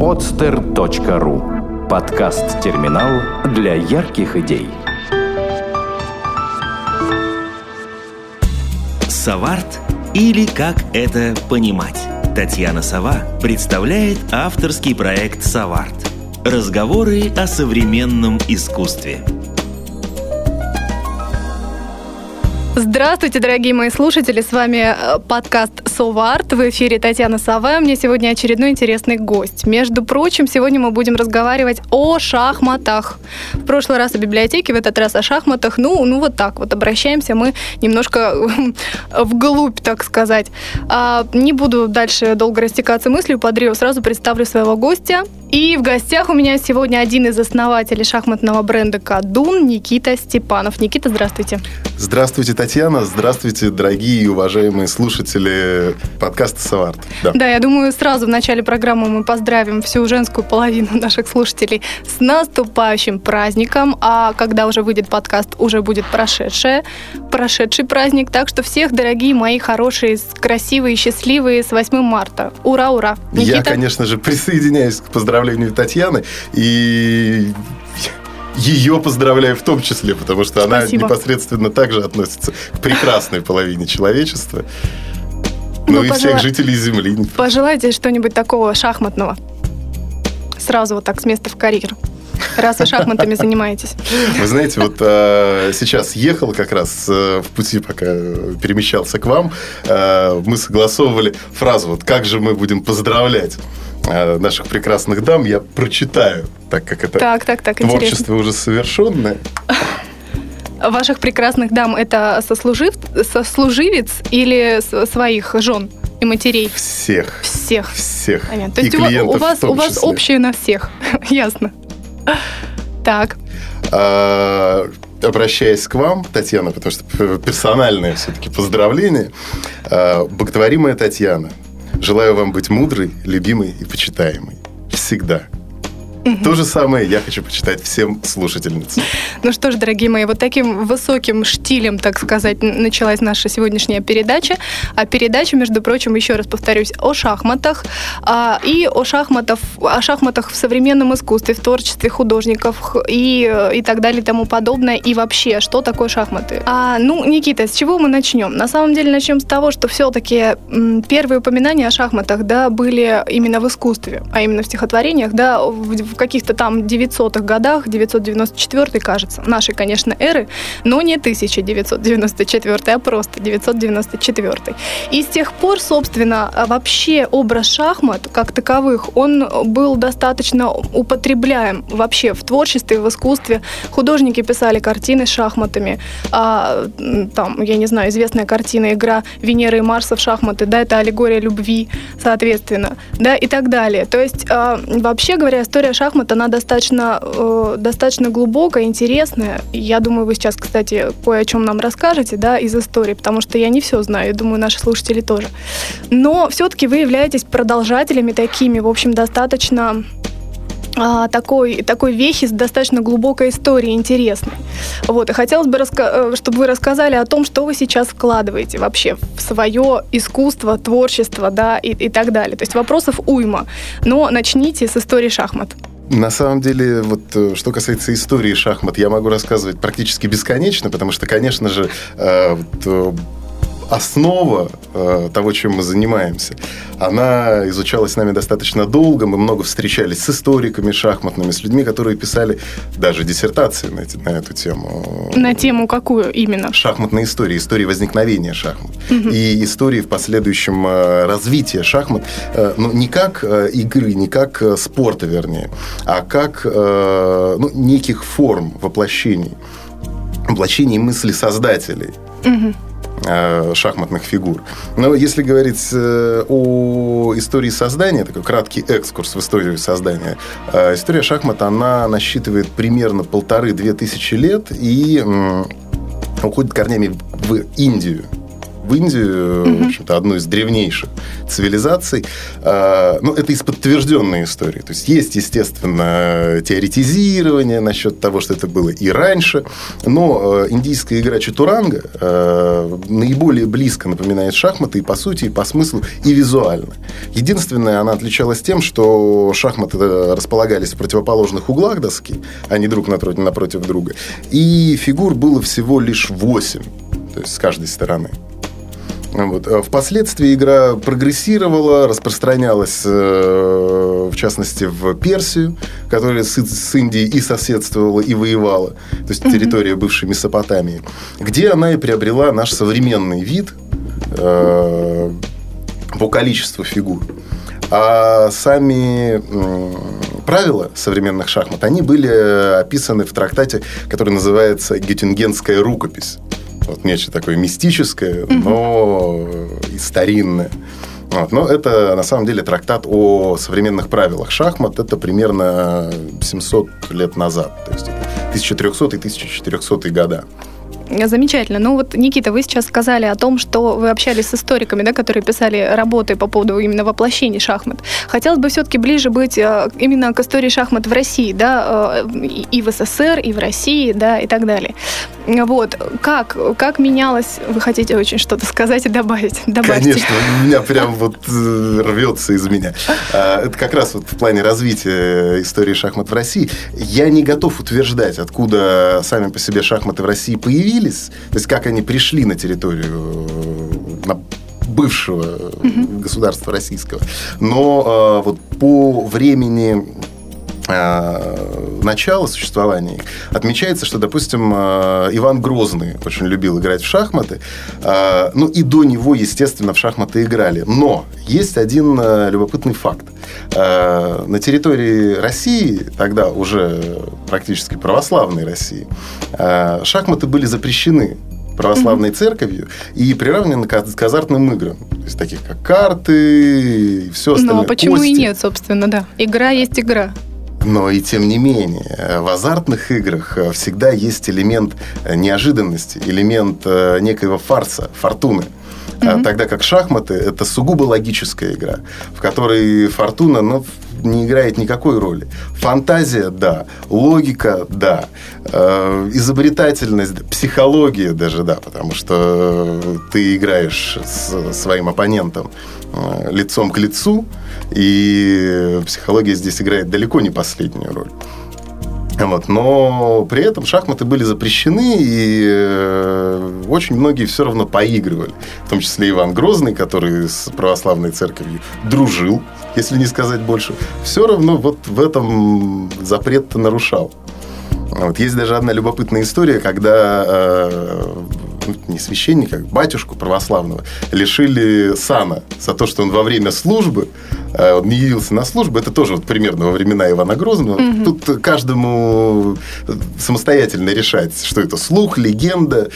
podster.ru Подкаст-терминал для ярких идей. Саварт или как это понимать? Татьяна Сова представляет авторский проект «Саварт». Разговоры о современном искусстве – Здравствуйте, дорогие мои слушатели, с вами э, подкаст «Соварт», в эфире Татьяна Сова, у меня сегодня очередной интересный гость. Между прочим, сегодня мы будем разговаривать о шахматах. В прошлый раз о библиотеке, в этот раз о шахматах, ну, ну вот так вот, обращаемся мы немножко вглубь, так сказать. А, не буду дальше долго растекаться мыслью по древу, сразу представлю своего гостя. И в гостях у меня сегодня один из основателей шахматного бренда «Кадун» Никита Степанов. Никита, здравствуйте. Здравствуйте, Татьяна. Здравствуйте, дорогие и уважаемые слушатели подкаста «Саварт». Да. да, я думаю, сразу в начале программы мы поздравим всю женскую половину наших слушателей с наступающим праздником. А когда уже выйдет подкаст, уже будет прошедшее, прошедший праздник. Так что всех, дорогие мои хорошие, красивые, счастливые, с 8 марта. Ура, ура. Никита? Я, конечно же, присоединяюсь к поздравлению Татьяны. И ее поздравляю в том числе, потому что она Спасибо. непосредственно также относится к прекрасной половине человечества. Ну, ну и пожела... всех жителей Земли. Пожелайте что-нибудь такого шахматного. Сразу вот так с места в карьер раз вы шахматами занимаетесь. Вы знаете, вот э, сейчас ехал как раз э, в пути, пока перемещался к вам, э, мы согласовывали фразу, вот как же мы будем поздравлять наших прекрасных дам, я прочитаю, так как это так, так, так, творчество интересно. уже совершенное. Ваших прекрасных дам это сослужив... сослуживец или своих жен? и матерей? Всех. Всех. Всех. Понятно. То есть у, у вас, у вас общее на всех. Ясно. Так. А, обращаясь к вам, Татьяна, потому что персональное все-таки поздравление. А, боготворимая Татьяна, желаю вам быть мудрой, любимой и почитаемой. Всегда. То же самое я хочу почитать всем слушательницам. Ну что ж, дорогие мои, вот таким высоким штилем, так сказать, началась наша сегодняшняя передача. А передача, между прочим, еще раз повторюсь, о шахматах а, и о, шахматах, о шахматах в современном искусстве, в творчестве художников и, и так далее и тому подобное. И вообще, что такое шахматы? А, ну, Никита, с чего мы начнем? На самом деле начнем с того, что все-таки первые упоминания о шахматах, да, были именно в искусстве, а именно в стихотворениях, да, в, в каких-то там 900-х годах, 994 кажется, нашей, конечно, эры, но не 1994, а просто 994. И с тех пор, собственно, вообще образ шахмат как таковых, он был достаточно употребляем вообще в творчестве, в искусстве. Художники писали картины с шахматами. А, там, я не знаю, известная картина «Игра Венеры и Марса в шахматы», да, это аллегория любви, соответственно, да, и так далее. То есть, а, вообще говоря, история шахмат, она достаточно, э, достаточно глубокая, интересная. Я думаю, вы сейчас, кстати, кое о чем нам расскажете, да, из истории, потому что я не все знаю, думаю, наши слушатели тоже. Но все-таки вы являетесь продолжателями такими, в общем, достаточно такой, такой вехи с достаточно глубокой историей, интересной. Вот, и хотелось бы, э, чтобы вы рассказали о том, что вы сейчас вкладываете вообще в свое искусство, творчество, да, и, и так далее. То есть вопросов уйма. Но начните с истории шахмат. На самом деле, вот э, что касается истории шахмат, я могу рассказывать практически бесконечно, потому что, конечно же, э, вот, основа э, того, чем мы занимаемся, она изучалась нами достаточно долго. Мы много встречались с историками шахматными, с людьми, которые писали даже диссертации на, эти, на эту тему. На тему какую именно? Шахматной истории, истории возникновения шахмат. Угу. И истории в последующем э, развития шахмат, э, ну, не как э, игры, не как э, спорта, вернее, а как э, ну, неких форм воплощений воплощений мысли создателей. Угу. Э, шахматных фигур. Но если говорить э, о истории создания, такой краткий экскурс в историю создания, э, история шахмата, она насчитывает примерно полторы-две тысячи лет и уходит корнями в Индию. В Индию, угу. в общем-то, одну из древнейших цивилизаций. А, ну, это из подтвержденной истории. То есть есть, естественно, теоретизирование насчет того, что это было и раньше, но э, индийская игра чатуранга э, наиболее близко напоминает шахматы и по сути, и по смыслу, и визуально. Единственное, она отличалась тем, что шахматы располагались в противоположных углах доски, а не друг напротив, напротив друга. И фигур было всего лишь 8, то есть с каждой стороны. Вот. А впоследствии игра прогрессировала, распространялась, э, в частности, в Персию, которая с, с Индией и соседствовала, и воевала, то есть территория бывшей Месопотамии, где она и приобрела наш современный вид э, по количеству фигур. А сами правила современных шахмат, они были описаны в трактате, который называется «Геттингенская рукопись». Вот нечто такое мистическое, но и старинное. Вот. Но это на самом деле трактат о современных правилах шахмат. Это примерно 700 лет назад. То есть 1300 и 1400 года. Замечательно. Ну вот, Никита, вы сейчас сказали о том, что вы общались с историками, да, которые писали работы по поводу именно воплощения шахмат. Хотелось бы все-таки ближе быть э, именно к истории шахмат в России, да, э, и в СССР, и в России, да, и так далее. Вот. Как, как менялось, вы хотите очень что-то сказать и добавить? Добавьте. Конечно, у меня прям вот э, рвется из меня. А, это как раз вот в плане развития истории шахмат в России. Я не готов утверждать, откуда сами по себе шахматы в России появились, то есть как они пришли на территорию э, на бывшего угу. государства российского. Но э, вот по времени начала существования их отмечается, что, допустим, Иван Грозный очень любил играть в шахматы. Ну и до него, естественно, в шахматы играли. Но есть один любопытный факт. На территории России, тогда уже практически православной России, шахматы были запрещены православной церковью и приравнены к азартным играм. То есть таких как карты и все остальное. Ну, а почему кости. и нет, собственно, да. Игра есть игра. Но и тем не менее, в азартных играх всегда есть элемент неожиданности, элемент э, некоего фарса, фортуны. Mm-hmm. Тогда как шахматы это сугубо логическая игра, в которой фортуна, ну, не играет никакой роли. Фантазия, да. Логика, да. Э, изобретательность, психология даже, да, потому что ты играешь с своим оппонентом э, лицом к лицу, и психология здесь играет далеко не последнюю роль. Вот. Но при этом шахматы были запрещены, и э, очень многие все равно поигрывали. В том числе Иван Грозный, который с православной церковью дружил, если не сказать больше. Все равно вот в этом запрет нарушал. Вот. Есть даже одна любопытная история, когда э, не священника, а батюшку православного, лишили сана за то, что он во время службы э, он не явился на службу. Это тоже вот примерно во времена Ивана Грозного. Угу. Тут каждому самостоятельно решать, что это слух, легенда.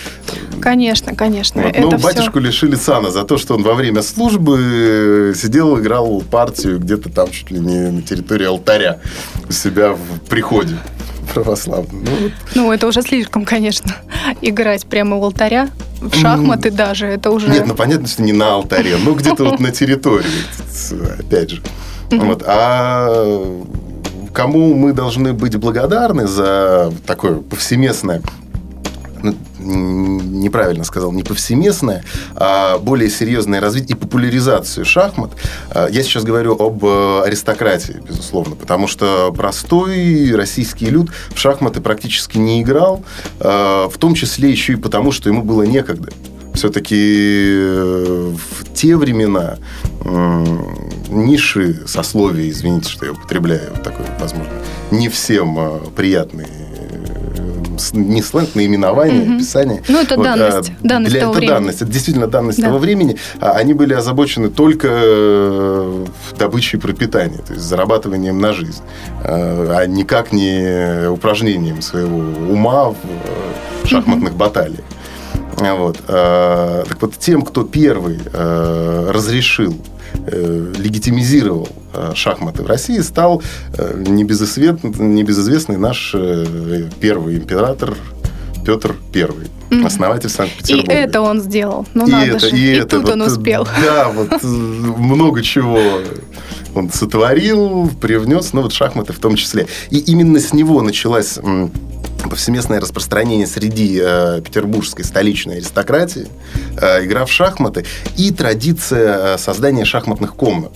Конечно, конечно. Вот. Но это батюшку все... лишили сана за то, что он во время службы сидел, играл партию где-то там чуть ли не на территории алтаря у себя в приходе православный. Ну, вот. ну, это уже слишком, конечно. Играть прямо у алтаря, в шахматы mm. даже, это уже... Нет, ну понятно, что не на алтаре, ну где-то вот на территории, опять же. Вот. А кому мы должны быть благодарны за такое повсеместное ну, неправильно сказал, не повсеместное, а более серьезное развитие и популяризацию шахмат. А, я сейчас говорю об э, аристократии, безусловно, потому что простой российский люд в шахматы практически не играл, а, в том числе еще и потому, что ему было некогда все-таки э, в те времена ниши сословия, извините, что я употребляю такой, возможно, не всем э, приятные не сленг, наименование, угу. описание. Ну, это вот, данность. А, данность для, того это времени. данность. Это действительно данность да. того времени. А, они были озабочены только э, добычей пропитания, то есть зарабатыванием на жизнь, а, а никак не упражнением своего ума в э, шахматных угу. баталиях. Вот. Так вот, тем, кто первый разрешил Э, легитимизировал э, шахматы в России, стал э, небезызвестный, наш первый император Петр I. основатель Санкт-Петербурга. И это он сделал. Ну, и надо это, же. И, и это, тут вот, он успел. Да, вот э, много чего он сотворил, привнес, ну вот шахматы в том числе. И именно с него началась повсеместное распространение среди э, петербургской столичной аристократии, э, игра в шахматы и традиция э, создания шахматных комнат.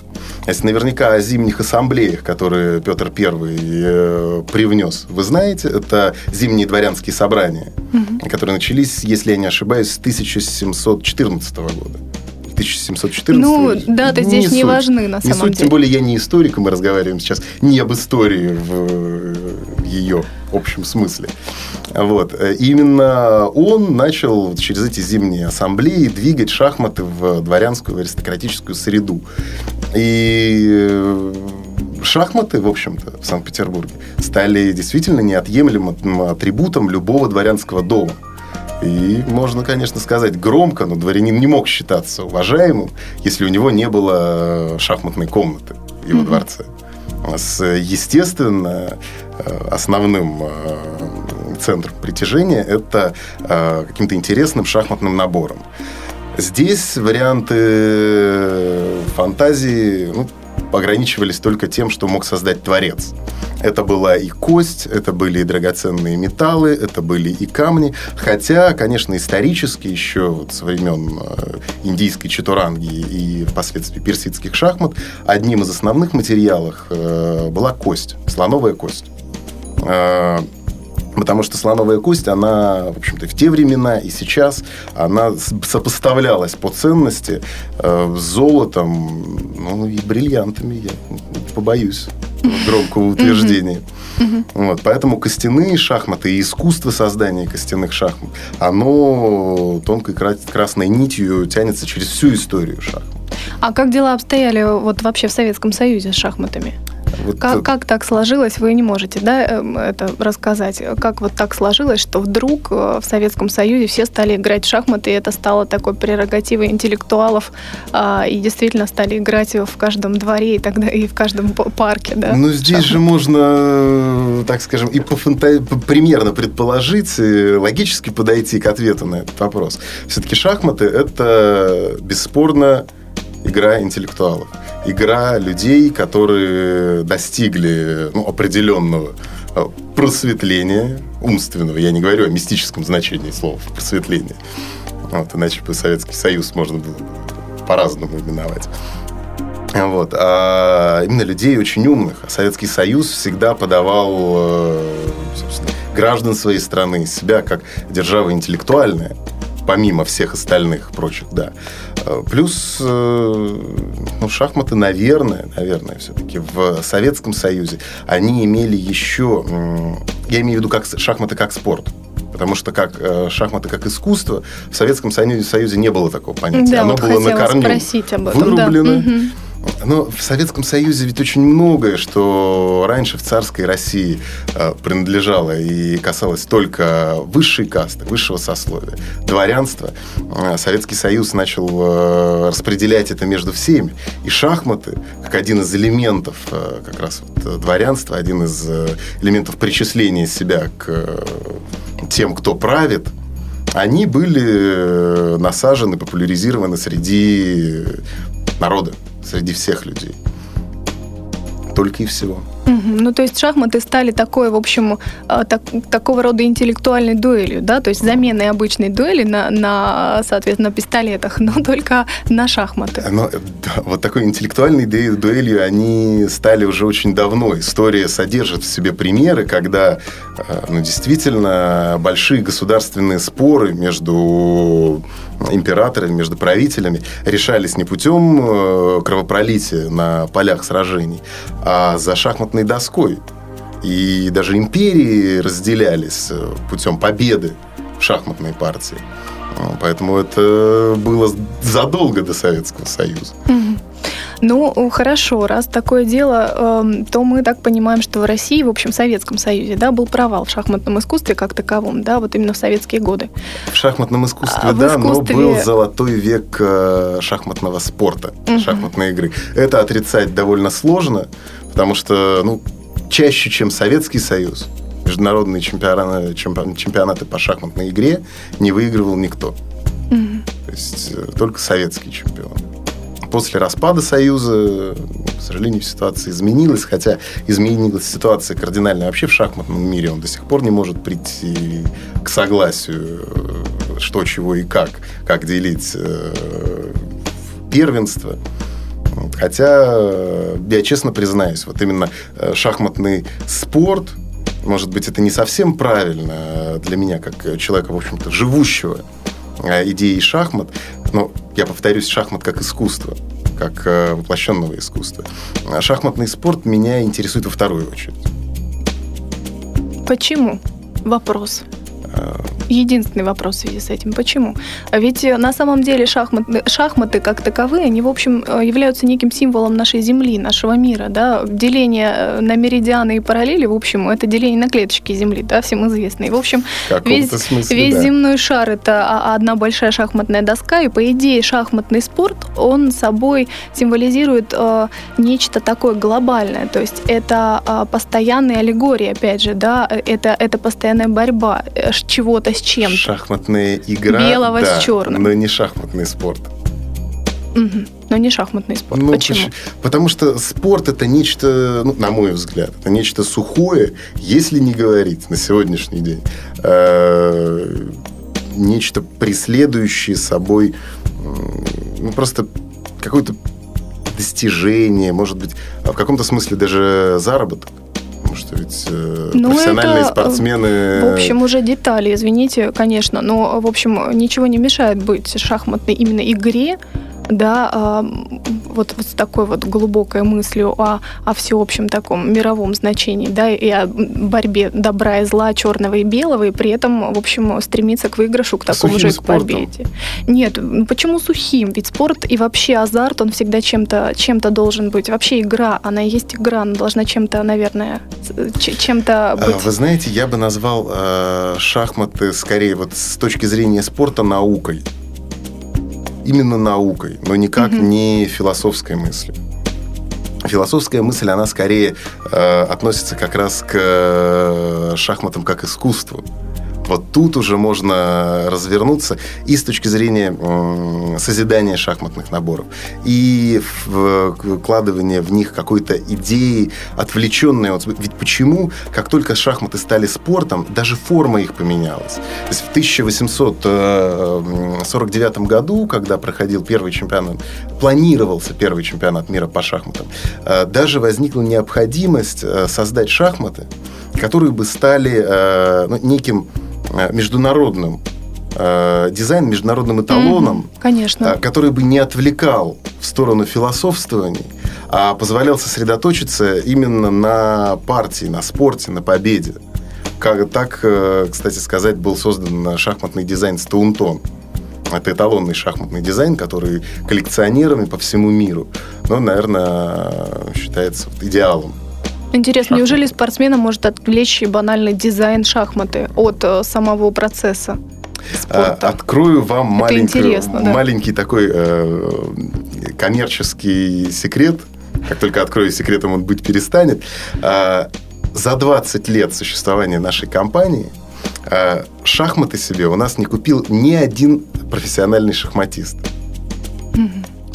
Если наверняка о зимних ассамблеях, которые Петр I э, привнес, вы знаете, это зимние дворянские собрания, угу. которые начались, если я не ошибаюсь, с 1714 года. 1714. Ну, даты здесь не важны, на самом не суть, деле. Тем более я не историк, мы разговариваем сейчас не об истории в ее общем смысле. Вот. Именно он начал через эти зимние ассамблеи двигать шахматы в дворянскую, аристократическую среду. И э, шахматы, в общем-то, в Санкт-Петербурге стали действительно неотъемлемым атрибутом любого дворянского дома. И можно, конечно, сказать громко, но дворянин не мог считаться уважаемым, если у него не было шахматной комнаты в его mm-hmm. дворце. С, естественно, э, основным э, центром притяжения это э, каким-то интересным шахматным набором. Здесь варианты фантазии ну, ограничивались только тем, что мог создать творец. Это была и кость, это были и драгоценные металлы, это были и камни. Хотя, конечно, исторически еще вот со времен э, индийской чатуранги и впоследствии персидских шахмат одним из основных материалов э, была кость, слоновая кость. Потому что слоновая кость, она, в общем-то, в те времена и сейчас, она сопоставлялась по ценности э, с золотом, ну, и бриллиантами, я побоюсь громкого утверждения. Вот, поэтому костяные шахматы и искусство создания костяных шахмат, оно тонкой красной нитью тянется через всю историю шахмат. А как дела обстояли вот вообще в Советском Союзе с шахматами? Вот как, как так сложилось, вы не можете да, эм, это рассказать? Как вот так сложилось, что вдруг э, в Советском Союзе все стали играть в шахматы, и это стало такой прерогативой интеллектуалов, а, и действительно стали играть в каждом дворе и, тогда, и в каждом парке? Да, ну, здесь шахматы. же можно, э, так скажем, и по фанта... примерно предположить, и логически подойти к ответу на этот вопрос. Все-таки шахматы – это бесспорно игра интеллектуалов игра людей, которые достигли ну, определенного э, просветления умственного. Я не говорю о мистическом значении слова просветление. Вот, иначе бы Советский Союз можно было по-разному именовать. Вот. А именно людей очень умных. А Советский Союз всегда подавал э, граждан своей страны, себя как держава интеллектуальная помимо всех остальных прочих, да. Э, плюс, э, ну, шахматы, наверное, наверное, все-таки в Советском Союзе они имели еще, я имею в виду как шахматы как спорт. Потому что как э, шахматы как искусство в Советском Союзе, не было такого понятия. Да, Оно вот было на корню спросить об этом. вырублено. Да. Угу. Но в Советском Союзе ведь очень многое, что раньше в царской России э, принадлежало и касалось только высшей касты, высшего сословия, дворянства. Э, Советский Союз начал э, распределять это между всеми. И шахматы, как один из элементов как раз вот дворянства, один из элементов причисления себя к тем, кто правит, они были насажены, популяризированы среди народа среди всех людей. Только и всего. Ну, то есть шахматы стали такой, в общем, а, так, такого рода интеллектуальной дуэлью, да, то есть заменой обычной дуэли на, на соответственно, пистолетах, но только на шахматы. Но, да, вот такой интеллектуальной дуэлью они стали уже очень давно. История содержит в себе примеры, когда, а, ну, действительно, большие государственные споры между императорами, между правителями решались не путем э, кровопролития на полях сражений, а за шахматной шахматной доской. И даже империи разделялись э, путем победы в шахматной партии. Поэтому это было задолго до Советского Союза. Ну, хорошо, раз такое дело, эм, то мы так понимаем, что в России, в общем, в Советском Союзе, да, был провал в шахматном искусстве как таковом, да, вот именно в советские годы. В шахматном искусстве, а, да, искусстве... но был золотой век э, шахматного спорта, угу. шахматной игры. Это отрицать довольно сложно, потому что, ну, чаще, чем Советский Союз, международные чемпионаты, чемпионаты по шахматной игре не выигрывал никто. Угу. То есть э, только советские чемпионы. После распада Союза, к сожалению, ситуация изменилась, хотя изменилась ситуация кардинально вообще в шахматном мире. Он до сих пор не может прийти к согласию, э, что, чего и как, как делить э, первенство. Хотя, я честно признаюсь, вот именно шахматный спорт, может быть, это не совсем правильно для меня, как человека, в общем-то, живущего идеей шахмат, но я повторюсь, шахмат как искусство, как э, воплощенного искусства. А шахматный спорт меня интересует во вторую очередь. Почему? Вопрос единственный вопрос в связи с этим. Почему? А ведь э, на самом деле шахматы, шахматы как таковые, они, в общем, э, являются неким символом нашей Земли, нашего мира. Да? Деление э, на меридианы и параллели, в общем, это деление на клеточки Земли, да, всем известно. И, в общем, весь, смысле, весь да. земной шар – это одна большая шахматная доска, и, по идее, шахматный спорт, он собой символизирует э, нечто такое глобальное. То есть это э, постоянные аллегории, опять же, да, это, это постоянная борьба чего-то с чем-то. Шахматная игра. Белого да, с черным. Но не шахматный спорт. Угу. Но не шахматный спорт. Ну, Почему? Потому что спорт это нечто, ну, на мой взгляд, это нечто сухое, если не говорить на сегодняшний день. Э, нечто преследующее собой ну, просто какое-то достижение, может быть, в каком-то смысле даже заработок что ведь э, ну, профессиональные это, спортсмены... В общем, уже детали, извините, конечно, но, в общем, ничего не мешает быть шахматной именно игре, да, а, вот, вот с такой вот глубокой мыслью о, о всеобщем таком мировом значении, да, и о борьбе добра и зла, черного и белого, и при этом, в общем, стремиться к выигрышу, к такому сухим же, к победе. Нет, ну почему сухим? Ведь спорт и вообще азарт, он всегда чем-то чем должен быть. Вообще игра, она есть игра, она должна чем-то, наверное, чем-то а, быть. Вы знаете, я бы назвал э, шахматы скорее вот с точки зрения спорта наукой именно наукой, но никак угу. не философской мыслью. Философская мысль, она скорее э, относится как раз к э, шахматам как искусству. Вот тут уже можно развернуться и с точки зрения созидания шахматных наборов, и вкладывания в них какой-то идеи, отвлеченной. Ведь почему, как только шахматы стали спортом, даже форма их поменялась. То есть в 1849 э, году, когда проходил первый чемпионат, планировался первый чемпионат мира по шахматам, э, даже возникла необходимость э, создать шахматы, которые бы стали ну, неким международным э, дизайн, международным эталоном, mm-hmm, конечно. Э, который бы не отвлекал в сторону философствований, а позволял сосредоточиться именно на партии, на спорте, на победе. Как, так, кстати сказать, был создан шахматный дизайн Стаунтон. Это эталонный шахматный дизайн, который коллекционерами по всему миру, ну, наверное, считается идеалом Интересно, шахматы. неужели спортсмена может отвлечь банальный дизайн шахматы от э, самого процесса? Спорта. А, открою вам маленький, да? маленький такой э, коммерческий секрет. Как только открою секретом, он быть перестанет. Э, за 20 лет существования нашей компании э, шахматы себе у нас не купил ни один профессиональный шахматист.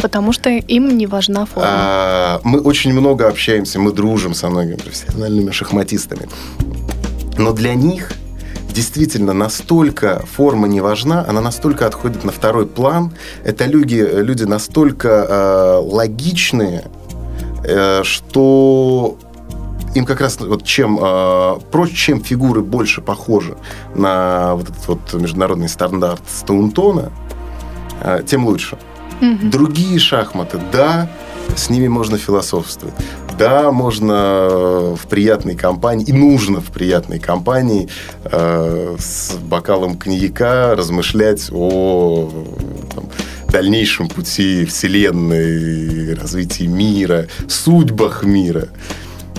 Потому что им не важна форма. А, мы очень много общаемся, мы дружим со многими профессиональными шахматистами. Но для них действительно настолько форма не важна, она настолько отходит на второй план. Это люди, люди настолько э, логичные, э, что им как раз вот чем э, проще, чем фигуры больше похожи на вот этот вот международный стандарт Стоунтона, э, тем лучше. Угу. Другие шахматы, да, с ними можно философствовать. Да, можно в приятной компании, и нужно в приятной компании э, с бокалом коньяка размышлять о там, дальнейшем пути Вселенной, развитии мира, судьбах мира.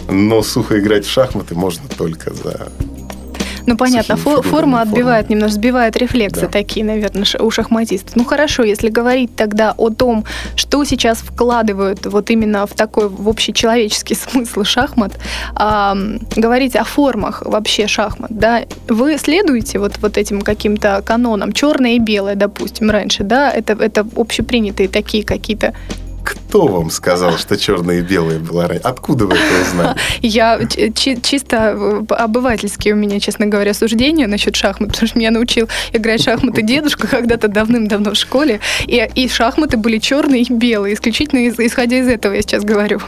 Но сухо играть в шахматы можно только за Ну, понятно, фо- форма отбивает немножко, сбивает рефлексы Да. такие, наверное, у шахматистов. Ну, хорошо, если говорить тогда о том, что сейчас вкладывают вот именно в такой, в общечеловеческий смысл шахмат, ам, говорить о формах вообще шахмат, да, вы следуете вот, вот этим каким-то канонам, черное и белое, допустим, раньше, да, это, это общепринятые такие какие-то Кто вам сказал, что черное и белое было раньше? Откуда вы это узнали? Я чи- чисто э, обывательские у меня, честно говоря, суждения насчет шахмат, потому что меня научил играть в шахматы дедушка когда-то давным-давно в школе, и, и шахматы были черные и белые, исключительно исходя из этого я сейчас говорю.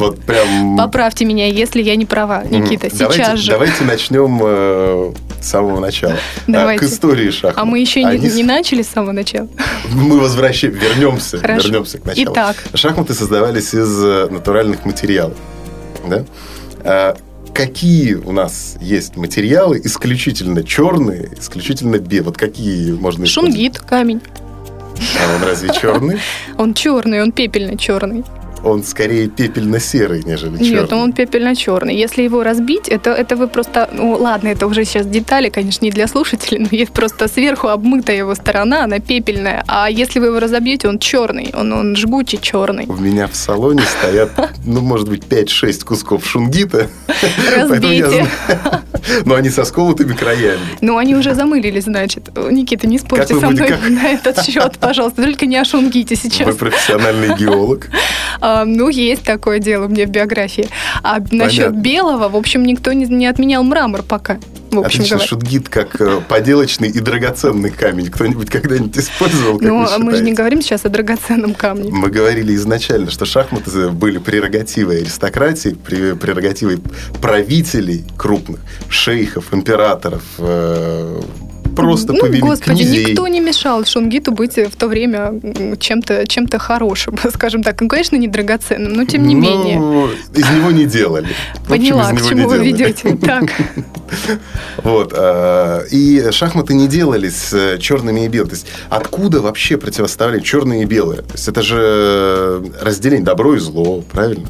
Вот прям... Поправьте меня, если я не права, Никита, давайте, сейчас же. Давайте начнем э, с самого начала. А, Давайте. К истории шахмат. А мы еще не, Они с- не начали с самого начала. Мы возвращаем, вернемся, Хорошо. вернемся к началу. Итак. Шахматы создавались из э, натуральных материалов. Да? А какие у нас есть материалы исключительно черные, исключительно белые? Вот какие можно использовать? Шунгит, камень. А он разве черный? Он черный, он пепельно-черный. Он скорее пепельно-серый, нежели черный. Нет, он пепельно-черный. Если его разбить, это, это вы просто... Ну, ладно, это уже сейчас детали, конечно, не для слушателей, но есть просто сверху обмытая его сторона, она пепельная. А если вы его разобьете, он черный, он, он жгучий черный. У меня в салоне стоят, ну, может быть, 5-6 кусков шунгита. Поэтому я Разбейте. Но они со сколотыми краями. Ну, они уже замылились, значит. Никита, не спорьте вы со мной на этот счет, пожалуйста. Только не о шунгите Вы сейчас. профессиональный геолог. А, ну, есть такое дело у меня в биографии. А насчет Понятно. белого, в общем, никто не, не отменял мрамор пока. В общем Отлично, шутгит как э, поделочный и драгоценный камень. Кто-нибудь когда-нибудь использовал, как Ну, а мы же не говорим сейчас о драгоценном камне. Мы говорили изначально, что шахматы были прерогативой аристократии, прерогативой правителей крупных, шейхов, императоров, э, просто ну, повели господи, князей. никто не мешал Шунгиту быть в то время чем-то чем хорошим, скажем так. Ну, конечно, не драгоценным, но тем не Ну, менее. Из него не делали. Общем, Поняла, из к чему вы делали. ведете. Так. Вот. а, И шахматы не делались э, черными и белыми. То есть откуда вообще противоставлять черное и белое? То есть это же разделение добро и зло, правильно?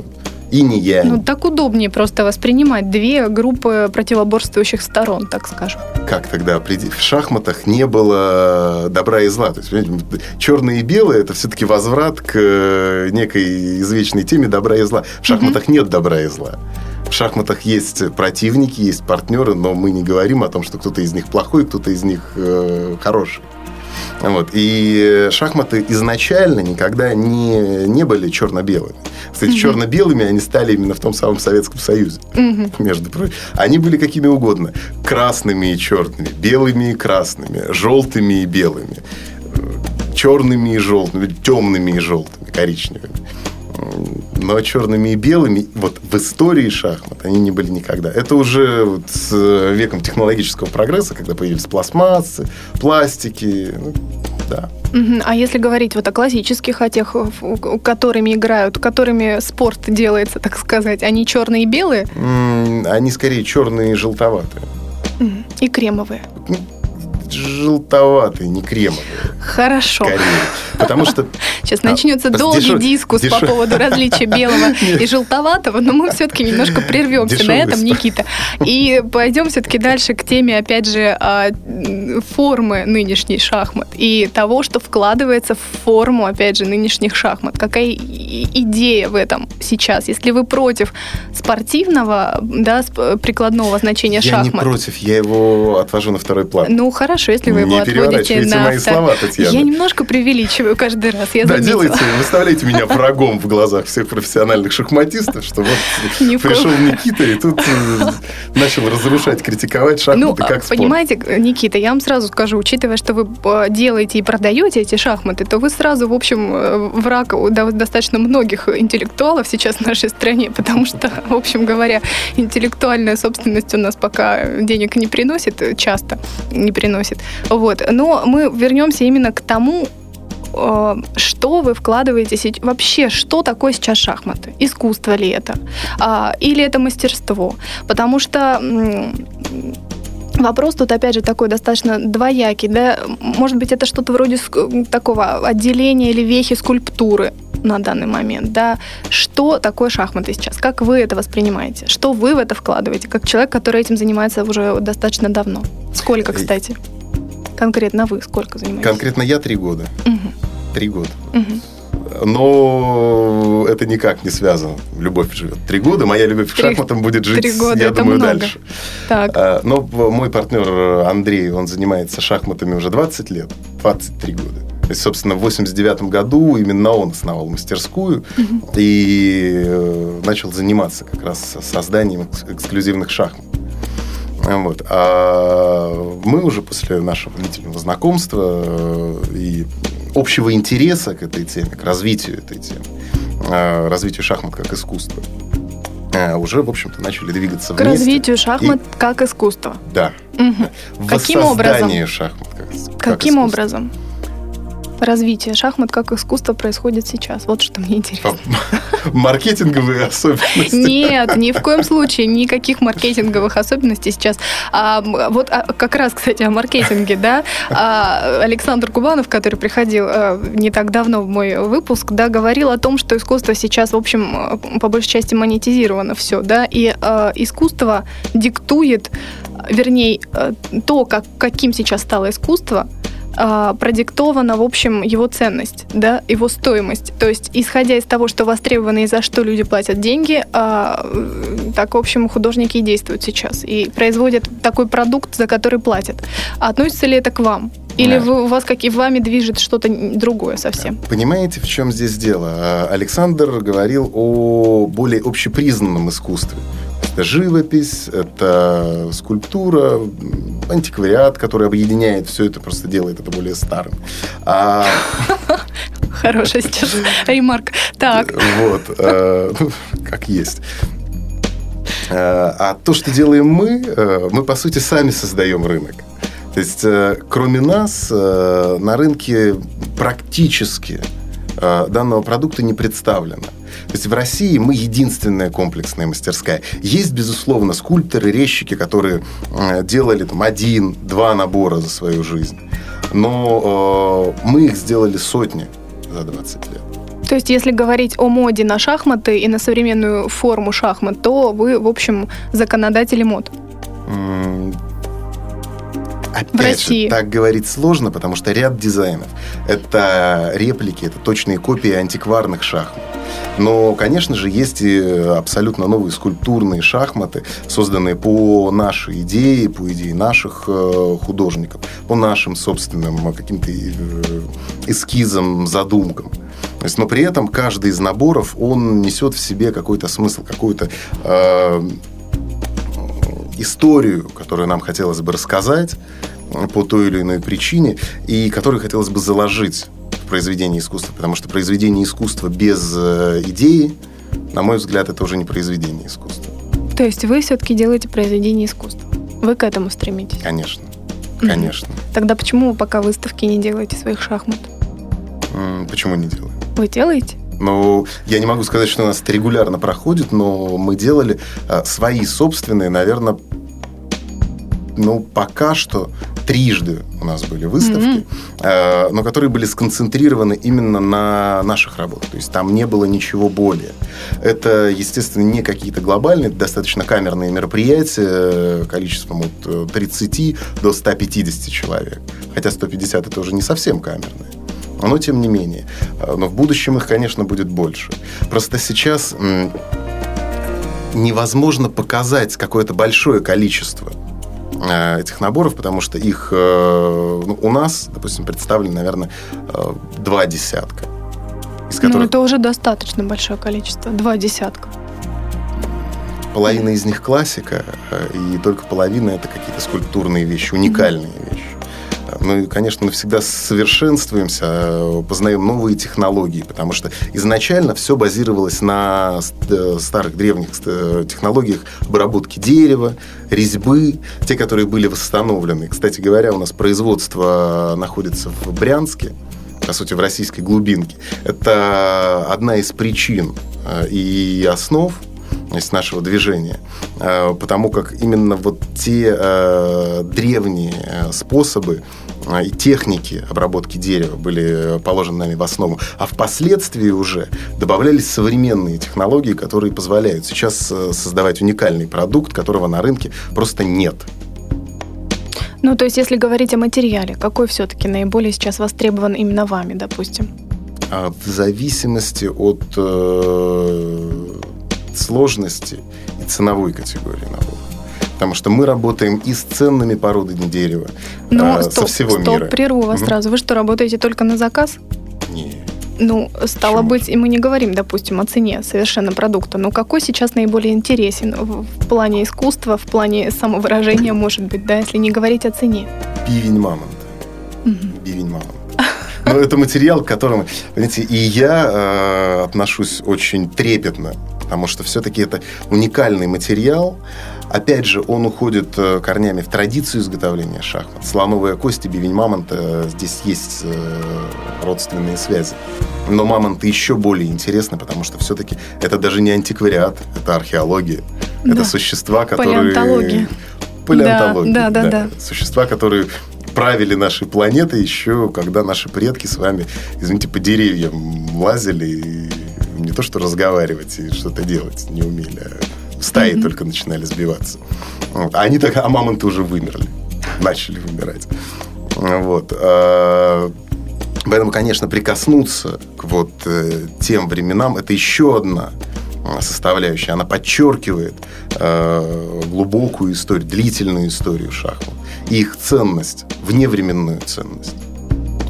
И не я. Ну, так удобнее просто воспринимать две группы противоборствующих сторон, так скажем. Как тогда определить? В шахматах не было добра и зла. То есть, черное и белое это все-таки возврат к э, некой извечной теме добра и зла. В шахматах нет добра и зла. В шахматах есть противники, есть партнеры, но мы не говорим о том, что кто-то из них плохой, кто-то из них э, хороший. Вот. И шахматы изначально никогда не, не были черно-белыми. Кстати, черно-белыми они стали именно в том самом Советском Союзе, Мгм. между прочим. Они были какими угодно. Красными и черными, белыми и красными, желтыми и белыми, черными и желтыми, темными и желтыми, коричневыми. Но черными и белыми вот в истории шахмат они не были никогда. Это уже вот с э, веком технологического прогресса, когда появились пластмассы, пластики. ну, да. А если говорить вот о классических, о тех, которыми играют, которыми спорт делается, так сказать, они черные и белые Они скорее черные и желтоватые. И кремовые. Желтоватые, не кремовые. Хорошо. Скорее. Потому что Сейчас А, начнется долгий дешев- дискус по дешев- поводу различия белого и желтоватого, но мы все-таки немножко прервемся на Дешевый этом, спор. Никита. И пойдем все-таки дальше к теме, опять же, а, формы нынешней шахмат и того, что вкладывается в форму, опять же, нынешних шахмат. Какая идея в этом сейчас? Если вы против спортивного, да, прикладного значения я не шахмат, против, я его отвожу на второй план. ну хорошо, если вы Не его отводите переворачивайте на мои слова, Татьяна. Я немножко преувеличиваю каждый раз, я да, заметила. делайте, выставляйте меня врагом в глазах всех профессиональных шахматистов, что вот пришел Никита и тут э, начал разрушать, критиковать Ну, шахматы как спорт. понимаете, Никита, я вам сразу скажу, учитывая, что вы э, делаете и продаете эти шахматы, то вы сразу, в общем, э, враг достаточно многих интеллектуалов сейчас в нашей стране, потому что, в общем говоря, интеллектуальная собственность у нас пока денег не приносит, э, часто не приносит. Вот. Но мы вернемся именно к тому, э, что вы вкладываете вообще, что такое сейчас шахматы? Искусство ли это? А, или это мастерство? Потому что Вопрос тут, опять же, такой достаточно двоякий, да, может быть, это что-то вроде такого отделения или вехи скульптуры, на данный момент, да, что такое шахматы сейчас, как вы это воспринимаете, что вы в это вкладываете, как человек, который этим занимается уже достаточно давно. Сколько, кстати? Конкретно вы сколько занимаетесь? Конкретно я три года. Угу. Три года. Угу. Но это никак не связано. Любовь живет три года, моя любовь к Три- шахматам будет жить, три года, я думаю, много. дальше. Так, А, Но мой партнер Андрей, он занимается шахматами уже 20 лет, 23 года. То есть, собственно, в 89 году именно он основал мастерскую и э, начал заниматься как раз созданием экс- эксклюзивных шахмат. Вот. А мы уже после нашего длительного знакомства э, и общего интереса к этой теме, к развитию этой темы, э, развитию шахмат как искусства, э, уже, в общем-то, начали двигаться к вместе. развитию шахмат как искусство. Да. Мгм. В Каким воссоздании шахмат как, как Каким искусство. образом развитие шахмат как искусство происходит сейчас? Вот что мне интересно. Маркетинговые особенности. Нет, ни в коем случае никаких маркетинговых особенностей сейчас. А, вот а, как раз, кстати, о маркетинге, да. А, Александр Кубанов, который приходил а, не так давно в мой выпуск, да, говорил о том, что искусство сейчас, в общем, а, по большей части монетизировано все, да, и а, искусство диктует, вернее, то, как, каким сейчас стало искусство, а, продиктована, в общем, его ценность, да, его стоимость. То есть, исходя из того, что востребовано и за что люди платят деньги, а, э, так, в общем, художники и действуют сейчас. И производят такой продукт, за который платят. А относится ли это к вам? Или Да. вы, у вас как и вами движет что-то другое совсем? Понимаете, в чем здесь дело? А, Александр говорил о более общепризнанном искусстве. Это живопись, это скульптура, антиквариат, который объединяет все это, просто делает это более старым. А, Хорошая сейчас ремарк. Так, Вот, э, ну, как есть. Э, А то, что делаем мы, э, мы, по сути, сами создаем рынок. То есть, э, кроме нас, э, на рынке практически э, данного продукта не представлено. То есть в России мы единственная комплексная мастерская. Есть, безусловно, скульпторы, резчики, которые делали там один-два набора за свою жизнь. Но э, мы их сделали сотни за 20 лет. то есть если говорить о моде на шахматы и на современную форму шахмат, то вы, в общем, законодатели мод. Опять В России. же, так говорить сложно, потому что ряд дизайнов – это реплики, это точные копии антикварных шахмат. Но, конечно же, есть и абсолютно новые скульптурные шахматы, созданные по нашей идее, по идее наших э, художников, по нашим собственным э, каким-то э, эскизам, задумкам. То есть, но при этом каждый из наборов, он несет в себе какой-то смысл, какую-то э, историю, которую нам хотелось бы рассказать по той или иной причине, и которую хотелось бы заложить в произведение искусства. Потому что произведение искусства без э, идеи, на мой взгляд, это уже не произведение искусства. То есть вы все-таки делаете произведение искусства. Вы к этому стремитесь. Конечно. Конечно. Тогда почему вы пока выставки не делаете своих шахмат? Почему не делаю? Вы делаете? Ну, я не могу сказать, что у нас это регулярно проходит, но мы делали э, свои собственные, наверное, ну, пока что трижды у нас были выставки, э, но которые были сконцентрированы именно на наших работах. То есть там не было ничего более. Это, естественно, не какие-то глобальные, достаточно камерные мероприятия э, количеством от э, 30 до 150 человек. Хотя 150 это уже не совсем камерные. Но тем не менее. Э, Но в будущем их, конечно, будет больше. Просто сейчас невозможно показать какое-то большое количество э, этих наборов, потому что их э, ну, у нас, допустим, представлено, наверное, два десятка. Из Ну, которых это уже достаточно большое количество. Два десятка. половина из них классика, и только половина это какие-то скульптурные вещи, уникальные вещи. Ну и, конечно, мы всегда совершенствуемся, э, познаем новые технологии, потому что изначально все базировалось на э, старых древних э, технологиях обработки дерева, резьбы, те, которые были восстановлены. Кстати говоря, у нас производство находится в Брянске, по сути, в российской глубинке. Это одна из причин и основ из нашего движения. Э, потому как именно вот те э, древние э, способы и техники обработки дерева были положены нами в основу. А впоследствии уже добавлялись современные технологии, которые позволяют сейчас создавать уникальный продукт, которого на рынке просто нет. Ну, то есть, если говорить о материале, какой все-таки наиболее сейчас востребован именно вами, допустим? А в зависимости от сложности и ценовой категории набора. Потому что мы работаем и с ценными породами дерева Но, э, стоп, со всего стоп, мира. прерву вас угу. сразу. Вы что, работаете только на заказ? Нет. Ну, стало Почему? быть, и мы не говорим, допустим, о цене совершенно продукта. Но какой сейчас наиболее интересен в, в плане искусства, в плане самовыражения, может быть, да, если не говорить о цене? Бивень мамонт. Угу. Бивень мамонт. Но это материал, к которому, понимаете, и я э, отношусь очень трепетно, потому что все-таки это уникальный материал. Опять же, он уходит э, корнями в традицию изготовления шахмат. Слоновая кость и бивень мамонта, э, здесь есть э, родственные связи. Но мамонты еще более интересны, потому что все-таки это даже не антиквариат, это археология. Да. Это существа, которые... Палеонтология. Палеонтология. Да, да, да, да. Существа, которые правили нашей планетой еще, когда наши предки с вами, извините, по деревьям лазили и не то что разговаривать и что-то делать не умели, а в стаи mm-hmm. только начинали сбиваться. Вот. А они так, а мамонты уже вымерли, начали вымирать. Вот. А, поэтому, конечно, прикоснуться к вот э, тем временам это еще одна составляющая. Она подчеркивает э, глубокую историю, длительную историю шахмат и их ценность, вневременную ценность,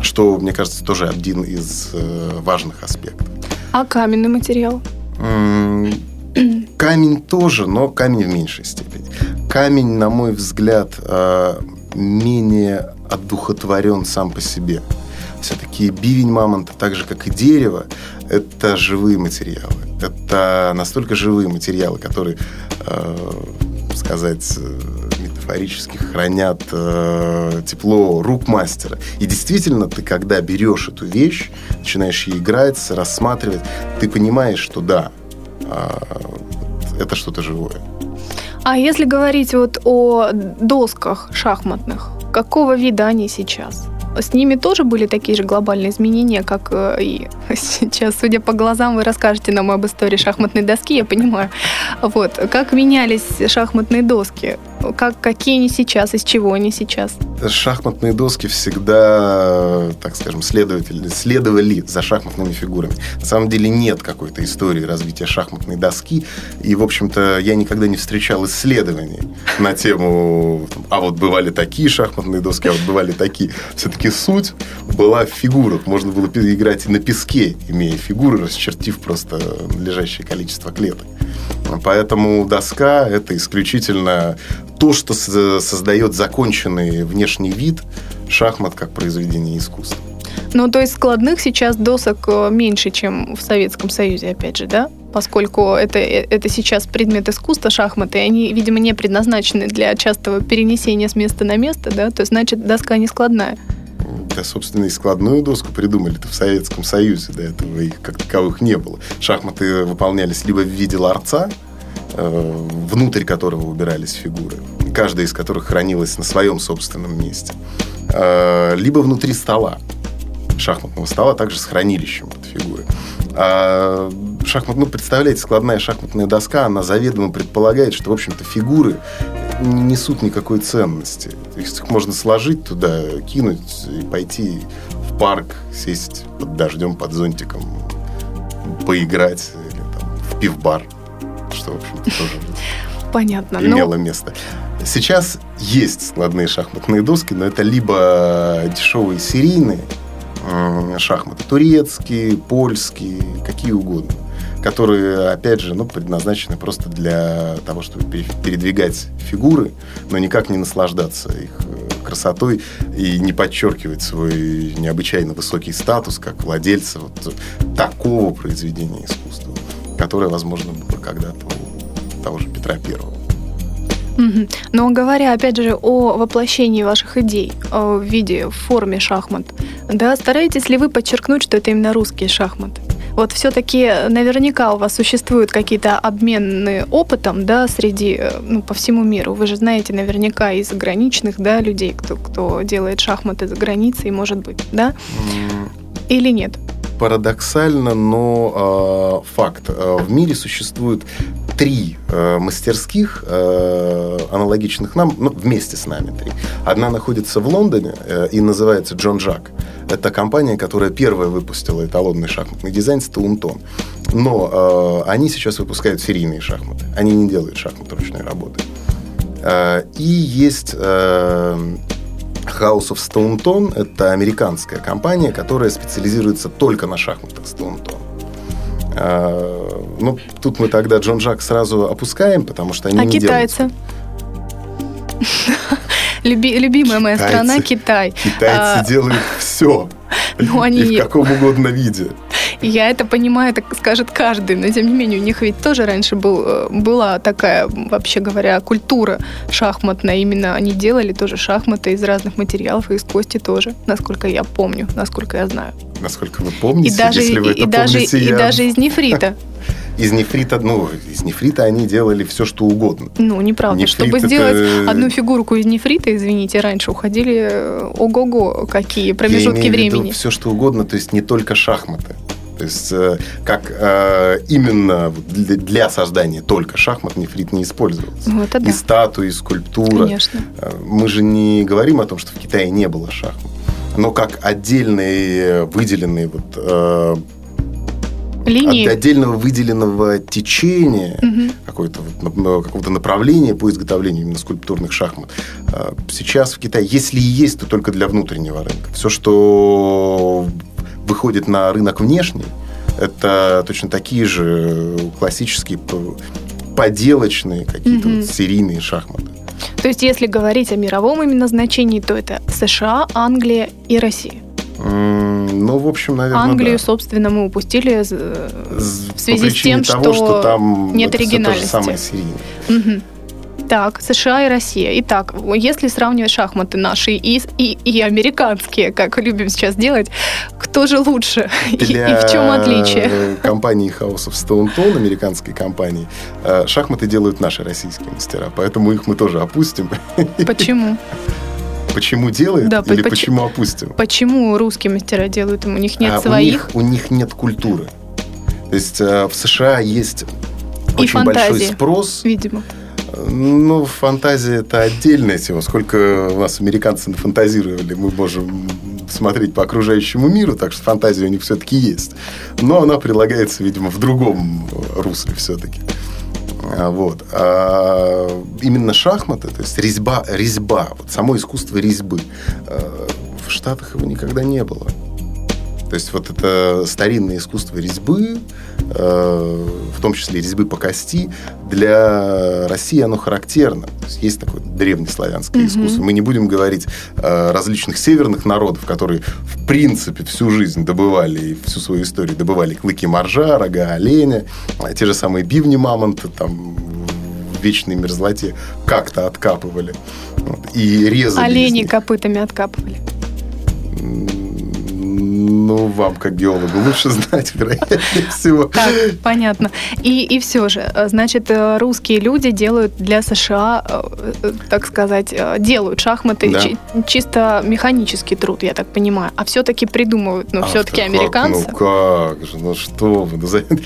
что, мне кажется, тоже один из э, важных аспектов. А каменный материал? Камень тоже, но камень в меньшей степени. Камень, на мой взгляд, э, менее одухотворен сам по себе. Все-таки бивень мамонта, так же как и дерево, это живые материалы. Это настолько живые материалы, которые, э, сказать, метафорически хранят э, тепло рук мастера. И действительно, ты когда берешь эту вещь, начинаешь ей играть, рассматривать, ты понимаешь, что да, э, это что-то живое. А если говорить вот о досках шахматных, какого вида они сейчас? С ними тоже были такие же глобальные изменения, как э, и сейчас, судя по глазам, вы расскажете нам об истории шахматной доски, я понимаю. Вот. Как менялись шахматные доски? Как, какие они сейчас, из чего они сейчас? Шахматные доски всегда, так скажем, следовали, следовали за шахматными фигурами. На самом деле нет какой-то истории развития шахматной доски. И, в общем-то, я никогда не встречал исследований на тему, а вот бывали такие шахматные доски, а вот бывали такие. Все-таки суть была в фигурах. Можно было играть и на песке, имея фигуры, расчертив просто надлежащее количество клеток. Поэтому доска – это исключительно то, что создает законченный внешний вид шахмат как произведение искусства. Ну, то есть складных сейчас досок э, меньше, чем в Советском Союзе, опять же, да? Поскольку это, э, это сейчас предмет искусства, шахматы, и они, видимо, не предназначены для частого перенесения с места на место, да? То есть, значит, доска не складная. Да, собственно, и складную доску придумали-то в Советском Союзе. До этого их как таковых не было. Шахматы выполнялись либо в виде ларца, Э, внутрь которого убирались фигуры, каждая из которых хранилась на своем собственном месте, э, либо внутри стола, шахматного стола, также с хранилищем под фигуры. А шахмат, ну, представляете, складная шахматная доска, она заведомо предполагает, что, в общем-то, фигуры не несут никакой ценности. Их можно сложить туда, кинуть и пойти в парк, сесть под дождем, под зонтиком, поиграть или там, в пивбар что, в общем-то, тоже Понятно. Ну, имело но... место. Сейчас есть складные шахматные доски, но это либо дешевые серийные шахматы, турецкие, польские, какие угодно, которые, опять же, ну, предназначены просто для того, чтобы передвигать фигуры, но никак не наслаждаться их э, красотой и не подчеркивать свой необычайно высокий статус как владельца вот такого произведения искусства которая, возможно, была когда-то у того же Петра Первого. Но говоря, опять же, о воплощении ваших идей э, в виде, в форме шахмат, да, стараетесь ли вы подчеркнуть, что это именно русские шахматы? Вот все-таки наверняка у вас существуют какие-то обмены опытом, да, среди, э, ну, по всему миру. Вы же знаете наверняка из заграничных, да, людей, кто, кто делает шахматы за границей, может быть, да? Или нет? Парадоксально, но э, факт. Э, в мире существует три э, мастерских, э, аналогичных нам, ну, вместе с нами три. Одна находится в Лондоне э, и называется Джон Жак. Это компания, которая первая выпустила эталонный шахматный дизайн Стаунтон. Но э, они сейчас выпускают серийные шахматы. Они не делают шахматы ручной работы. Э, и есть... Э, House of Staunton – это американская компания, которая специализируется только на шахматах Staunton. А, ну, тут мы тогда Джон Жак сразу опускаем, потому что они а не китайцы? Люби, любимая моя страна Китай. Китайцы а... делают все. Ну, они... И в каком угодно виде. Я это понимаю, так скажет каждый, но тем не менее у них ведь тоже раньше был, э, была такая, вообще говоря, культура шахматная. Именно они делали тоже шахматы из разных материалов и из кости тоже, насколько я помню, насколько я знаю. Насколько вы помните, и даже, если вы и, это и даже, помните, и я... даже из нефрита. Из нефрита, ну, из нефрита они делали все, что угодно. Ну, неправда. Нефрит Чтобы это... сделать одну фигурку из нефрита, извините, раньше уходили э, ого-го, какие промежутки я времени. Виду все, что угодно, то есть не только шахматы. То есть э, как э, именно для создания только шахмат нефрит не использовался. Ну, это да. И статуи, и скульптура. Конечно. Э, мы же не говорим о том, что в Китае не было шахмат. Но как отдельные выделенные вот линии. От отдельного выделенного течения, угу. какого-то, какого-то направления по изготовлению именно скульптурных шахмат. Сейчас в Китае, если и есть, то только для внутреннего рынка. Все, что выходит на рынок внешний, это точно такие же классические поделочные какие-то mm-hmm. вот серийные шахматы. То есть, если говорить о мировом именно значении, то это США, Англия и Россия. Mm, ну, в общем, наверное, Англию, да. собственно, мы упустили в связи с тем, того, что, что там нет оригинальности. Все то же самое серийное. Угу. Так, США и Россия. Итак, если сравнивать шахматы наши и, и, и американские, как любим сейчас делать, кто же лучше Для и, и в чем отличие? компании House of Stone Tone, американской компании, э, шахматы делают наши российские мастера, поэтому их мы тоже опустим. Почему? Почему делают да, или поч- почему опустим? Почему русские мастера делают? У них нет а своих? У них, у них нет культуры. То есть э, в США есть и очень фантазии, большой спрос. Видимо. Ну, фантазия это отдельная тема. Сколько у нас американцы нафантазировали, мы можем смотреть по окружающему миру, так что фантазия у них все-таки есть. Но она прилагается, видимо, в другом русле все-таки. А, вот. А именно шахматы, то есть резьба, резьба, вот само искусство резьбы, э, в Штатах его никогда не было. То есть вот это старинное искусство резьбы, в том числе резьбы по кости, для России оно характерно. Есть, есть такое древнеславянское mm-hmm. искусство. Мы не будем говорить э, различных северных народов, которые в принципе всю жизнь добывали и всю свою историю добывали клыки моржа, рога оленя, а те же самые бивни мамонта, там в вечной мерзлоте как-то откапывали. Вот, и резали. Олени копытами откапывали. Ну, вам, как геологу, лучше знать, вероятнее всего. Так, понятно. И, и все же, э, значит, э, русские люди делают для США, э, так сказать, делают шахматы да. чисто механический труд, я так понимаю. А все-таки придумывают, ну, а все-таки американцы. Ну как же, ну что вы, ну,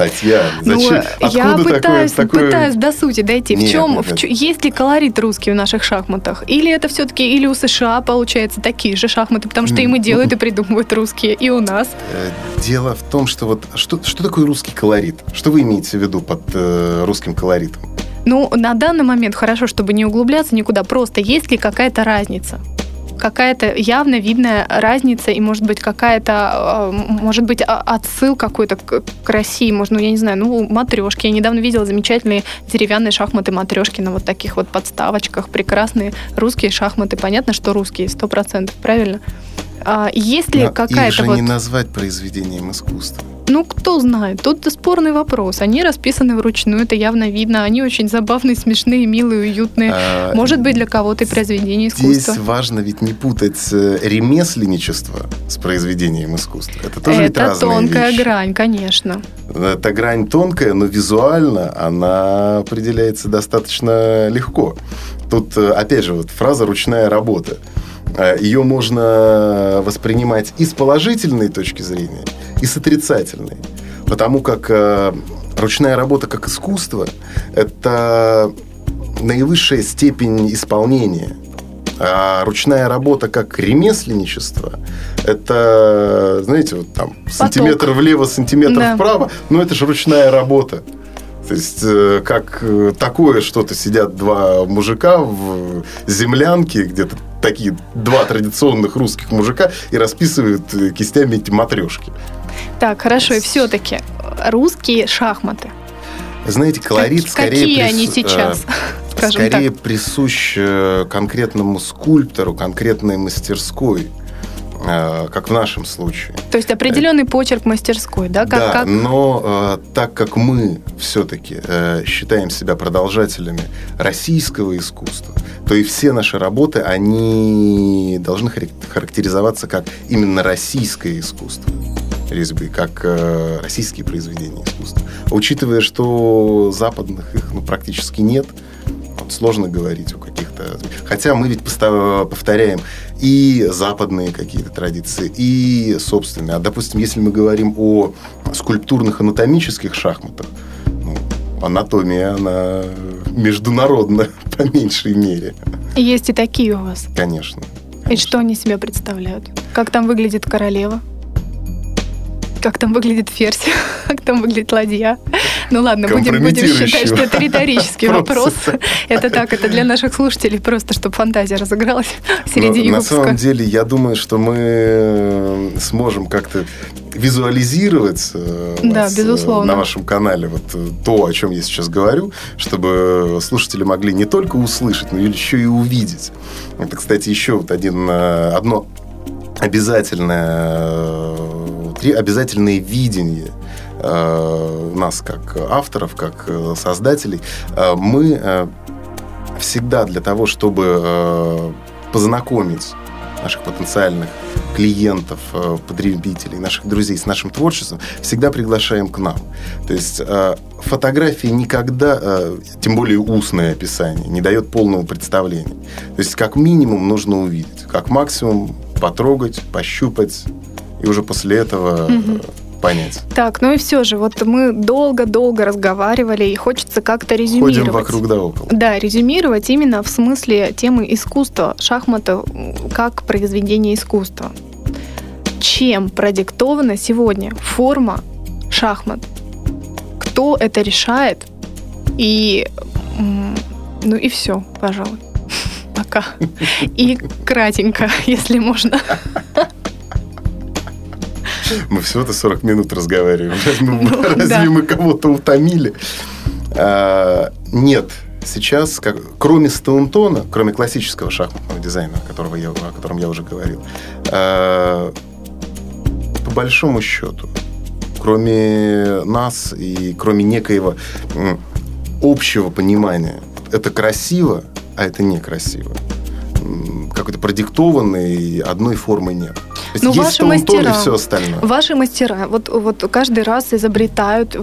Татьяна, ну, зачем? Ну, я пытаюсь, такое, пытаюсь до сути дойти. Нет, в чем, нет, в, есть ли колорит русский в наших шахматах? Или это все-таки, или у США, получается, такие же шахматы, потому что им и делают, и придумывают русские, и у нас? Э, дело в том, что вот, что, что такое русский колорит? Что вы имеете в виду под э, русским колоритом? Ну, на данный момент хорошо, чтобы не углубляться никуда, просто есть ли какая-то разница? Какая-то явно видная разница и может быть какая-то, э, может быть отсыл какой-то к, России, можно, ну, я не знаю, ну, матрешки. Я недавно видела замечательные деревянные шахматы матрешки на вот таких вот подставочках, прекрасные русские шахматы. Понятно, что русские, сто процентов, правильно? А есть ли какая-то вот... не назвать произведением искусства. Ну, кто знает. Тут спорный вопрос. Они расписаны вручную, это явно видно. Они очень забавные, смешные, милые, уютные. А, Может быть, для кого-то и произведение искусства. Здесь важно ведь не путать э, ремесленничество с произведением искусства. Это тоже это ведь разные тонкая вещи. грань, конечно. Эта грань тонкая, но визуально она определяется достаточно легко. Тут, э, опять же, вот фраза «ручная работа». Э, Ее можно воспринимать и с положительной точки зрения, и с отрицательной. Потому как э, ручная работа как искусство – это наивысшая степень исполнения. А ручная работа как ремесленничество – это, знаете, вот там Поток. сантиметр влево, сантиметр да. вправо, но это же ручная работа. То есть, э, как такое что-то сидят два мужика в землянке, где-то такие два традиционных русских мужика и расписывают кистями эти матрешки. Так, хорошо, и все-таки русские шахматы. Знаете, колорит как, скорее... Какие прис... они сейчас? Э, скорее так. присущ э, конкретному скульптору, конкретной мастерской э, как в нашем случае. То есть определенный почерк мастерской, да? Как, да, как... но э, так как мы все-таки э, считаем себя продолжателями российского искусства, то и все наши работы, они должны характеризоваться как именно российское искусство резьбы, как э, российские произведения искусства. Учитывая, что западных их ну, практически нет, вот сложно говорить о каких-то... Хотя мы ведь повторяем и западные какие-то традиции, и собственные. А, допустим, если мы говорим о скульптурных анатомических шахматах, ну, анатомия, она международная, по меньшей мере. Есть и такие у вас? Конечно. конечно. И что они себе представляют? Как там выглядит королева? Как там выглядит ферзь, как там выглядит ладья. Ну ладно, будем, будем считать, что это риторический вопрос. Это так, это для наших слушателей просто, чтобы фантазия разыгралась в середине выпуска. На самом деле, я думаю, что мы э, сможем как-то визуализировать э, да, вас, э, безусловно. на вашем канале вот то, о чем я сейчас говорю, чтобы слушатели могли не только услышать, но еще и увидеть. Это, кстати, еще вот один, одно обязательное три обязательные видения э, нас как авторов, как э, создателей. Э, мы всегда для того, чтобы познакомить наших потенциальных клиентов, потребителей, наших друзей с нашим творчеством, всегда приглашаем к нам. То есть фотографии никогда, тем более устное описание, не дает полного представления. То есть как минимум нужно увидеть, как максимум потрогать, пощупать, и уже после этого угу. понять. Так, ну и все же, вот мы долго-долго разговаривали, и хочется как-то резюмировать. Ходим вокруг да около. Да, резюмировать именно в смысле темы искусства, шахмата как произведение искусства. Чем продиктована сегодня форма шахмат? Кто это решает? И, ну и все, пожалуй. Пока. И кратенько, если можно. Мы всего-то 40 минут разговариваем. Разве, ну, разве мы кого-то утомили? А, нет, сейчас, как, кроме Стаунтона, кроме классического шахматного дизайна, которого я, о котором я уже говорил, а, по большому счету, кроме нас и кроме некоего общего понимания, это красиво, а это некрасиво какой-то продиктованный одной формы нет. Есть ваши мастера, и все остальное. Ваши мастера, вот, вот каждый раз изобретают,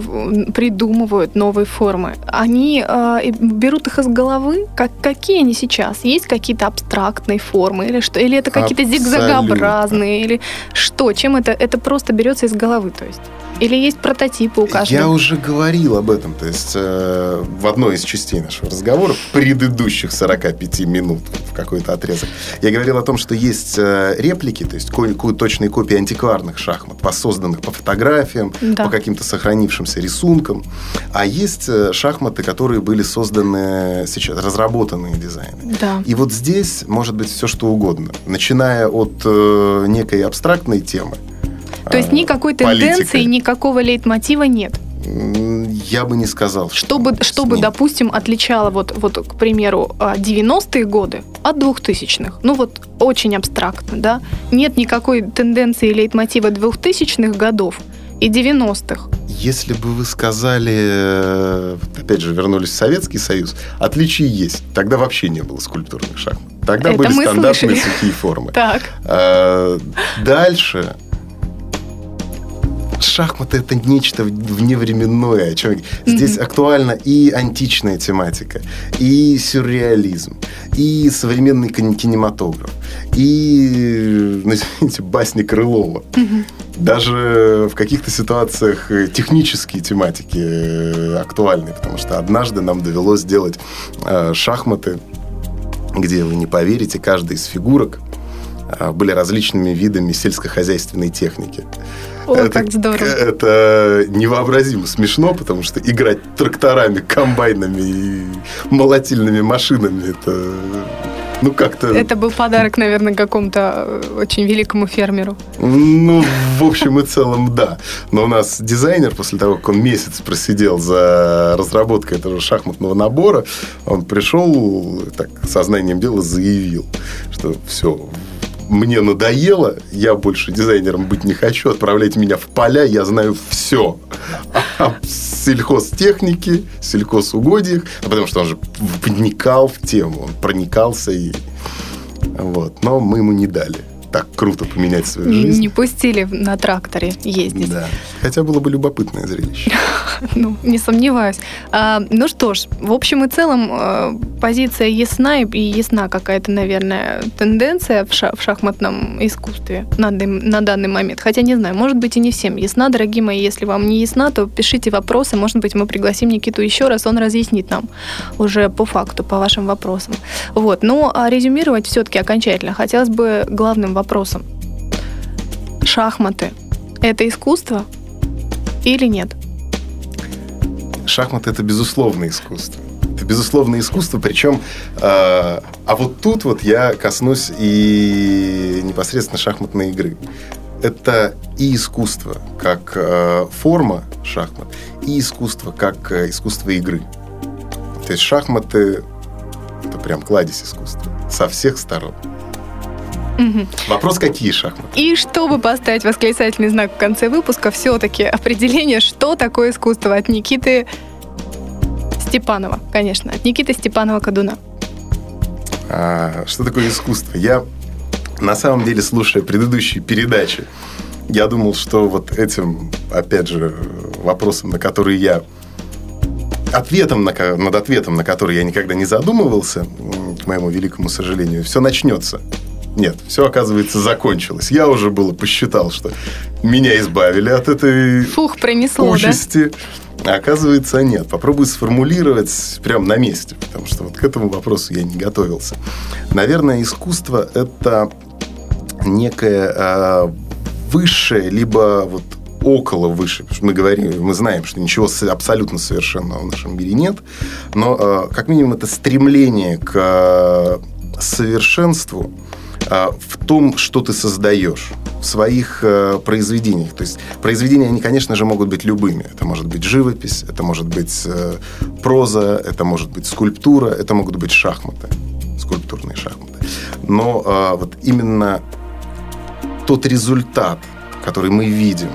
придумывают новые формы. Они э, берут их из головы. Как, какие они сейчас? Есть какие-то абстрактные формы или что? Или это какие-то зигзагообразные? Или что? Чем это? Это просто берется из головы, то есть? Или есть прототипы у каждого? Я уже говорил об этом, то есть э, в одной из частей нашего разговора, предыдущих 45 минут в какой-то отрезок, я говорил о том, что есть э, реплики, то есть ко- точные копии антикварных шахмат, воссозданных по фотографиям, да. по каким-то сохранившимся рисункам, а есть э, шахматы, которые были созданы сейчас, разработанные дизайны. Да. И вот здесь может быть все что угодно, начиная от э, некой абстрактной темы, то есть никакой политикой. тенденции, никакого лейтмотива нет? Я бы не сказал. Что чтобы допустим, отличало, вот, вот, к примеру, 90-е а, годы от 2000-х. Ну вот очень абстрактно, да? Нет никакой тенденции лейтмотива 2000-х годов и 90-х. Если бы вы сказали, э, опять же, вернулись в Советский Союз, отличия есть. Тогда вообще не было скульптурных шахмат. Тогда Это были стандартные слышали. сухие формы. Так. А, Дальше шахматы это нечто вневременное. о чем Здесь актуальна и античная тематика, и сюрреализм, и современный кин- кинематограф, и, ну, извините, басни Крылова. Даже в каких-то ситуациях э, технические тематики э, актуальны, потому что однажды нам довелось сделать э, шахматы, где, вы не поверите, каждая из фигурок а, были различными видами сельскохозяйственной техники. О, как здорово. Это невообразимо смешно, потому что играть тракторами, комбайнами и молотильными машинами, это ну как-то... Это был подарок, наверное, какому-то э, очень великому фермеру. Ну, в общем и целом, да. Но у нас дизайнер, после того, как он месяц просидел за разработкой этого шахматного набора, он пришел, так, сознанием дела заявил, что все, мне надоело, я больше дизайнером быть не хочу, отправляйте меня в поля, я знаю все о сельхозтехнике, сельхозугодиях, а потому что он же вникал в тему, он проникался и вот. Но мы ему не дали так круто поменять свою жизнь. Не пустили на тракторе ездить. Да. Хотя было бы любопытное зрелище. Ну, не сомневаюсь. А, ну что ж, в общем и целом э, позиция ясна и, ясна какая-то, наверное, тенденция в, ша- в шахматном искусстве на, данный момент. Хотя не знаю, может быть и не всем ясна, дорогие мои. Если вам не ясна, то пишите вопросы. Может быть, мы пригласим Никиту еще раз, он разъяснит нам уже по факту, по вашим вопросам. Вот. Ну, а резюмировать все-таки окончательно хотелось бы главным вопросом. Шахматы – это искусство или нет? Шахматы это безусловное искусство. Это безусловное искусство, причем, э, а вот тут вот я коснусь и непосредственно шахматной игры. Это и искусство как э, форма шахмат, и искусство как э, искусство игры. То есть шахматы это прям кладезь искусства со всех сторон. Вопрос, какие шахматы? И чтобы поставить восклицательный знак в конце выпуска, все-таки определение, что такое искусство от Никиты Степанова, конечно, от Никиты Степанова-Кадуна. А, что такое искусство? Я на самом деле, слушая предыдущие передачи, я думал, что вот этим, опять же, вопросом, на который я ответом, на, над ответом, на который я никогда не задумывался, к моему великому сожалению, все начнется. Нет, все, оказывается, закончилось. Я уже было посчитал, что меня избавили от этой Фух, пронесло, да? участи. А оказывается, нет. Попробую сформулировать прямо на месте, потому что вот к этому вопросу я не готовился. Наверное, искусство – это некое а, высшее, либо вот около. Потому что мы говорим, мы знаем, что ничего абсолютно совершенного в нашем мире нет, но а, как минимум это стремление к а, совершенству в том, что ты создаешь в своих э, произведениях. То есть произведения, они, конечно же, могут быть любыми. Это может быть живопись, это может быть э, проза, это может быть скульптура, это могут быть шахматы, скульптурные шахматы. Но э, вот именно тот результат, который мы видим,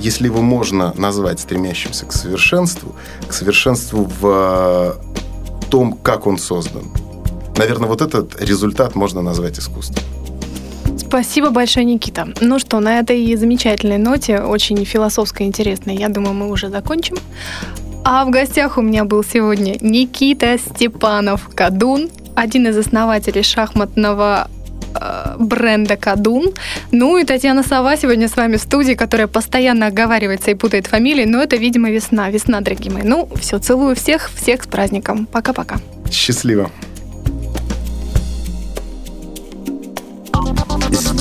если его можно назвать стремящимся к совершенству, к совершенству в э, том, как он создан. Наверное, вот этот результат можно назвать искусством. Спасибо большое, Никита. Ну что, на этой замечательной ноте, очень философской, интересной, я думаю, мы уже закончим. А в гостях у меня был сегодня Никита Степанов Кадун, один из основателей шахматного э, бренда Кадун. Ну и Татьяна Сова сегодня с вами в студии, которая постоянно оговаривается и путает фамилии, но это, видимо, весна. Весна, дорогие мои. Ну, все, целую всех, всех с праздником. Пока-пока. Счастливо!